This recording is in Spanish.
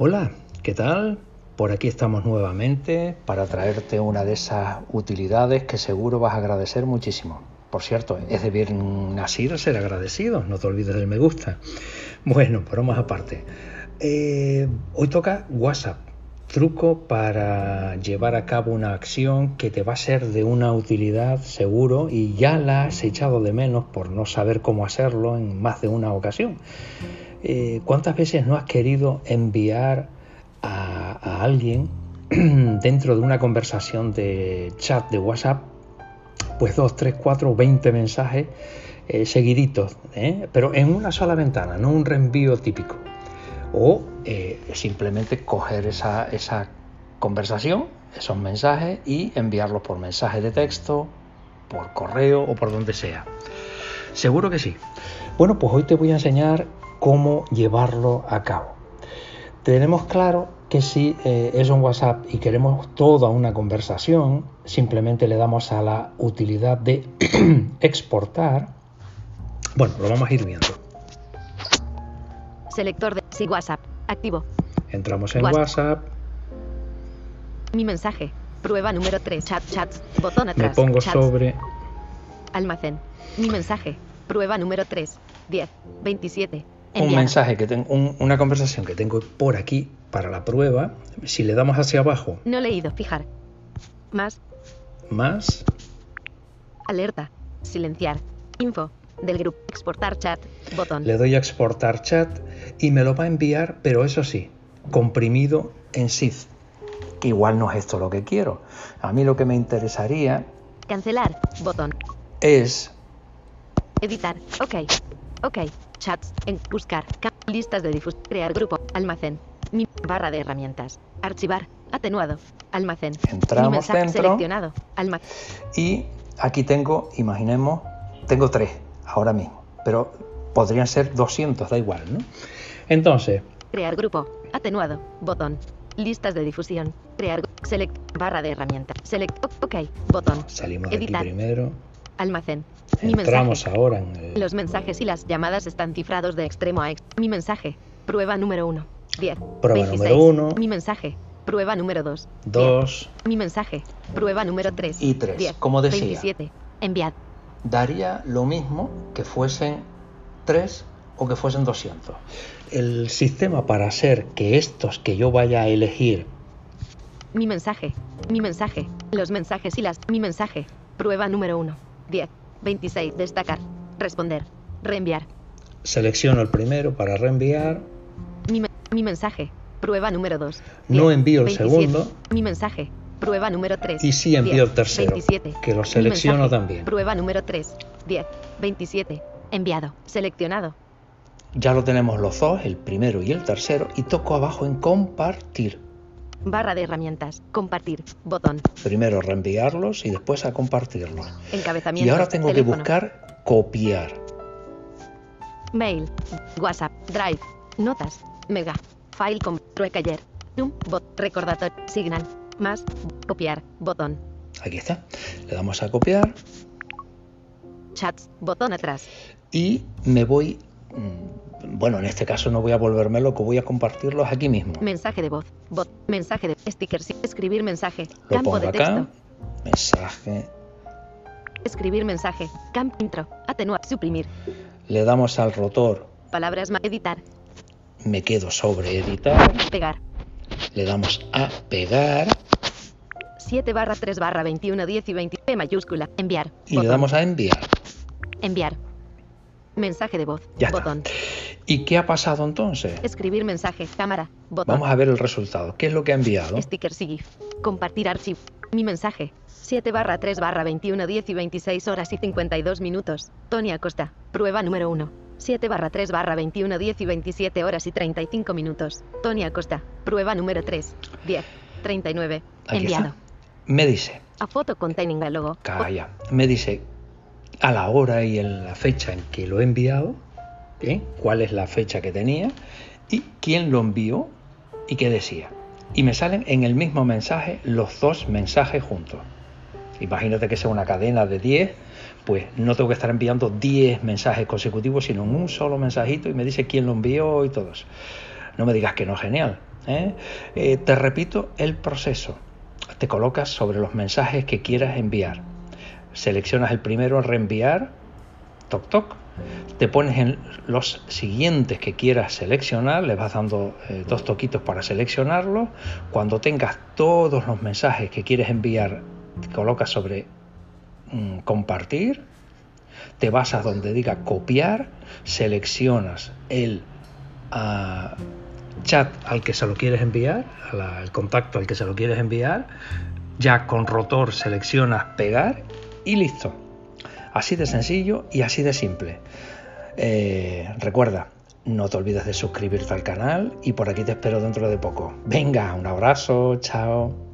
Hola, ¿qué tal? Por aquí estamos nuevamente para traerte una de esas utilidades que seguro vas a agradecer muchísimo. Por cierto, es de bien nacido ser agradecido, no te olvides del me gusta. Bueno, más aparte. Eh, hoy toca WhatsApp, truco para llevar a cabo una acción que te va a ser de una utilidad seguro y ya la has echado de menos por no saber cómo hacerlo en más de una ocasión. Eh, ¿Cuántas veces no has querido enviar a, alguien dentro de una conversación de chat de WhatsApp, pues dos, tres, cuatro, veinte mensajes eh, seguiditos, ¿eh? pero en una sola ventana, no un reenvío típico? O simplemente coger esa, esa conversación, esos mensajes y enviarlos por mensaje de texto, por correo o por donde sea. Seguro que sí. Bueno, pues hoy te voy a enseñar cómo llevarlo a cabo. Tenemos claro que si eh, es un WhatsApp y queremos toda una conversación, simplemente le damos a la utilidad de exportar. Bueno, lo vamos a ir viendo. Selector de sí, WhatsApp. Activo. Entramos en WhatsApp. Mi mensaje. Prueba número 3. Chat, chats. Botón atrás. Me pongo sobre. Almacén. Mi mensaje. Prueba número 3. 10. 27 un mensaje que tengo, una conversación que tengo por aquí para la prueba, si le damos hacia abajo. No leído, fijar. Más. Más. Alerta. Silenciar. Info. Del grupo. Exportar chat. Botón. Le doy a exportar chat y me lo va a enviar, pero eso sí, comprimido en. Que igual no es esto lo que quiero. A mí lo que me interesaría. Cancelar. Botón. Es. Editar. Ok. Ok. Chats. En buscar. Listas de difusión. Crear grupo. Almacén. Mi barra de herramientas. Archivar. Atenuado. Almacén. Entramos Mi mensaje dentro. Seleccionado. Almacén. Y aquí tengo, imaginemos, tengo tres ahora mismo. Pero podrían ser 200, da igual, ¿no? Entonces. Crear grupo. Atenuado. Botón. Listas de difusión. Crear. Select. Barra de herramientas. Select. OK. Botón. Salimos de aquí primero. Almacén. Mi Entramos ahora en Los mensajes y las llamadas están cifrados de extremo a extremo. Mi mensaje. Prueba número 1. 10. Prueba número 1. Mi mensaje. Prueba número 2. 2. Mi mensaje. Prueba número 3. Y 3. Como decía. 27. Enviad. Daría lo mismo que fuesen 3 o que fuesen 200. El sistema para hacer que estos que yo vaya a elegir. Mi mensaje. Mi mensaje. Los mensajes y las. Mi mensaje. Prueba número 1. 10. 26. Destacar. Responder. Reenviar. Selecciono el primero para reenviar. Mi, mensaje. Prueba número 2. No envío el segundo. Mi mensaje. Prueba número 3. Y sí envío el tercero. 27. Que lo selecciono también. Prueba número 3. 10. 27. Enviado. Seleccionado. Ya lo tenemos los dos, el primero y el tercero, y toco abajo en compartir. Barra de herramientas. Compartir. Botón. Primero reenviarlos y después a compartirlos. Encabezamiento. Y ahora tengo que buscar copiar. Mail. WhatsApp. Drive. Notas. Mega. File con Recaller. Zoom. Bot. Recordatorio. Signal. Más. Copiar. Botón. Aquí está. Le damos a copiar. Chats. Botón atrás. Y me voy bueno, en este caso no voy a volverme loco, voy a compartirlos aquí mismo. Mensaje de voz, bot, mensaje de sticker, escribir mensaje, campo de texto. Mensaje. Escribir mensaje, camp intro, atenuar, suprimir. Le damos al rotor. Palabras más editar. Me quedo sobre editar. Pegar. Le damos a pegar. 7 barra 3 barra 21, 10 y 20. P mayúscula. Enviar. Y le damos a enviar. Enviar. Mensaje de voz. Ya botón. ¿Y qué ha pasado entonces? Escribir mensaje. Cámara. Botón. Vamos a ver el resultado. ¿Qué es lo que ha enviado? Sticker SIGIF. Compartir archivo. Mi mensaje. 7 barra 3 barra 21 10 y 26 horas y 52 minutos. Tony Acosta. Prueba número 1. 7 barra 3 barra 21 10 y 27 horas y 35 minutos. Tony Acosta. Prueba número 3. 10. 39. Enviado. Me dice. A foto containing el logo. Calla. Me dice a la hora y en la fecha en que lo he enviado, ¿eh? cuál es la fecha que tenía y quién lo envió y qué decía. Y me salen en el mismo mensaje los dos mensajes juntos. Imagínate que sea una cadena de 10, pues no tengo que estar enviando 10 mensajes consecutivos, sino un solo mensajito y me dice quién lo envió y todo eso. No me digas que no es genial. ¿eh? Eh, te repito el proceso. Te colocas sobre los mensajes que quieras enviar. Seleccionas el primero, reenviar, toc toc. Te pones en los siguientes que quieras seleccionar, le vas dando eh, dos toquitos para seleccionarlo. Cuando tengas todos los mensajes que quieres enviar, te colocas sobre mm, compartir, te vas a donde diga copiar, seleccionas el ah, chat al que se lo quieres enviar, al contacto al que se lo quieres enviar, ya con rotor seleccionas pegar y listo. Así de sencillo y así de simple. Eh, recuerda, no te olvides de suscribirte al canal y por aquí te espero dentro de poco. Venga, un abrazo, chao.